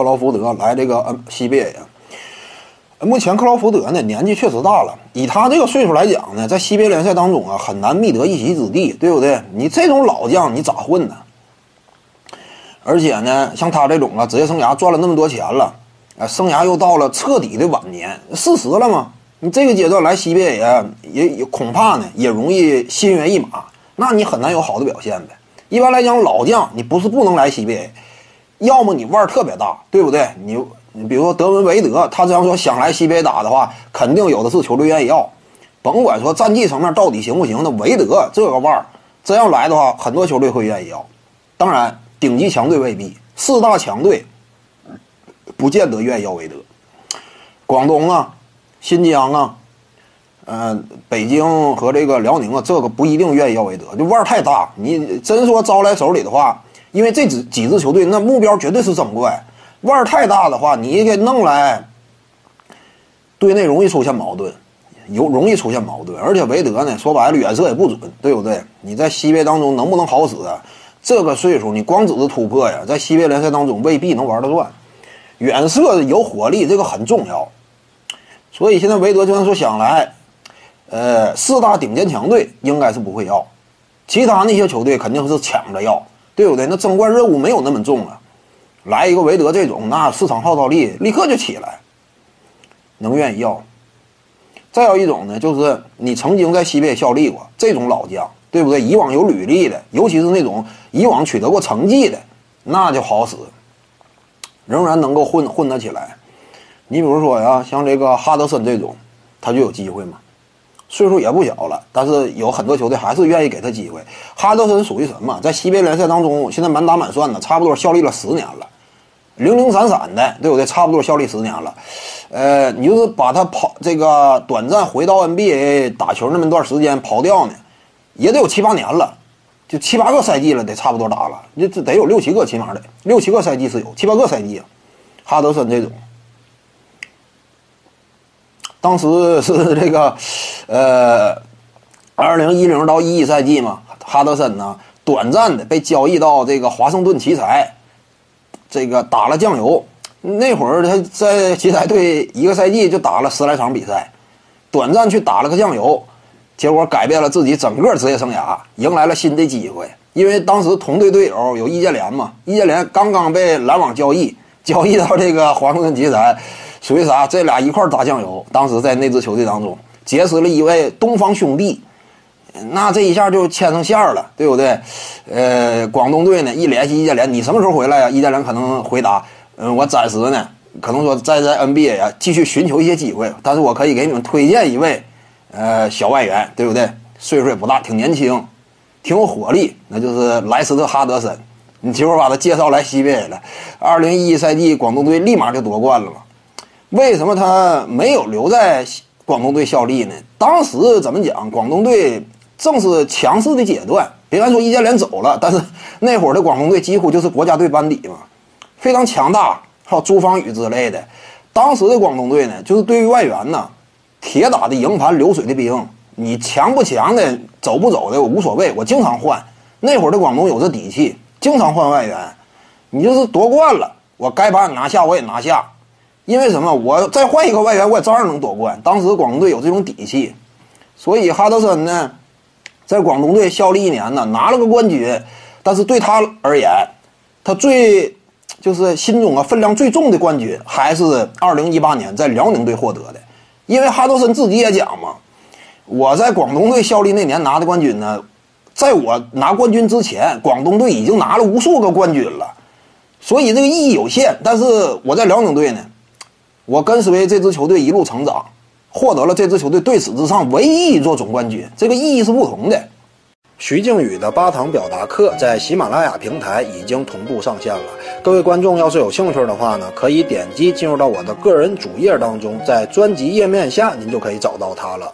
克劳福德来这个 N CBA 啊。目前克劳福德呢年纪确实大了，以他这个岁数来讲呢，在 CBA 联赛当中啊很难觅得一席之地，对不对？你这种老将你咋混呢？而且呢，像他这种啊，职业生涯赚了那么多钱了，啊，生涯又到了彻底的晚年，四十了嘛，你这个阶段来 CBA，也也恐怕呢也容易心猿意马，那你很难有好的表现呗。一般来讲，老将你不是不能来 CBA，要么你腕儿特别大，对不对？你。你比如说德文韦德，他这样说想来西北打的话，肯定有的是球队愿意要。甭管说战绩层面到底行不行，那韦德这个腕儿，真要来的话，很多球队会愿意要。当然，顶级强队未必，四大强队不见得愿意要韦德。广东啊，新疆啊，嗯，北京和这个辽宁啊，这个不一定愿意要韦德，就腕儿太大。你真说招来手里的话，因为这几几支球队那目标绝对是争冠。腕儿太大的话，你给弄来，队内容易出现矛盾，有容易出现矛盾。而且韦德呢，说白了远射也不准，对不对？你在西北当中能不能好使？这个岁数，你光指着突破呀，在西北联赛当中未必能玩得转。远射有火力，这个很重要。所以现在韦德就算说想来，呃，四大顶尖强队应该是不会要，其他那些球队肯定是抢着要，对不对？那争冠任务没有那么重了。来一个韦德这种，那市场号召力立刻就起来，能愿意要。再有一种呢，就是你曾经在西北效力过这种老将，对不对？以往有履历的，尤其是那种以往取得过成绩的，那就好使，仍然能够混混得起来。你比如说呀，像这个哈德森这种，他就有机会嘛。岁数也不小了，但是有很多球队还是愿意给他机会。哈德森属于什么？在西边联赛当中，现在满打满算的，差不多效力了十年了，零零散散的，对不对？差不多效力十年了。呃，你就是把他跑这个短暂回到 NBA 打球那么段时间跑掉呢，也得有七八年了，就七八个赛季了，得差不多打了。这这得有六七个起码得六七个赛季是有，七八个赛季啊。哈德森这种。当时是这个，呃，二零一零到一一赛季嘛，哈德森呢短暂的被交易到这个华盛顿奇才，这个打了酱油。那会儿他在奇才队一个赛季就打了十来场比赛，短暂去打了个酱油，结果改变了自己整个职业生涯，迎来了新的机会。因为当时同队队友有易建联嘛，易建联刚刚被篮网交易，交易到这个华盛顿奇才。属于啥？这俩一块打酱油。当时在那支球队当中结识了一位东方兄弟，那这一下就牵上线了，对不对？呃，广东队呢一联系易建联，你什么时候回来呀？易建联可能回答：嗯，我暂时呢，可能说在在 NBA 啊继续寻求一些机会，但是我可以给你们推荐一位，呃，小外援，对不对？岁数也不大，挺年轻，挺有活力，那就是莱斯特哈德森。你结果把他介绍来 CBA 了，二零一一赛季广东队立马就夺冠了嘛。为什么他没有留在广东队效力呢？当时怎么讲？广东队正是强势的阶段。别看说易建联走了，但是那会儿的广东队几乎就是国家队班底嘛，非常强大，还有朱芳雨之类的。当时的广东队呢，就是对于外援呢，铁打的营盘流水的兵。你强不强的，走不走的，我无所谓，我经常换。那会儿的广东有这底气，经常换外援。你就是夺冠了，我该把你拿下，我也拿下。因为什么？我再换一个外援，我也照样能夺冠。当时广东队有这种底气，所以哈德森呢，在广东队效力一年呢，拿了个冠军。但是对他而言，他最就是心中啊分量最重的冠军，还是2018年在辽宁队获得的。因为哈德森自己也讲嘛，我在广东队效力那年拿的冠军呢，在我拿冠军之前，广东队已经拿了无数个冠军了，所以这个意义有限。但是我在辽宁队呢。我跟随这支球队一路成长，获得了这支球队队史之上唯一一座总冠军，这个意义是不同的。徐静宇的八堂表达课在喜马拉雅平台已经同步上线了，各位观众要是有兴趣的话呢，可以点击进入到我的个人主页当中，在专辑页面下您就可以找到它了。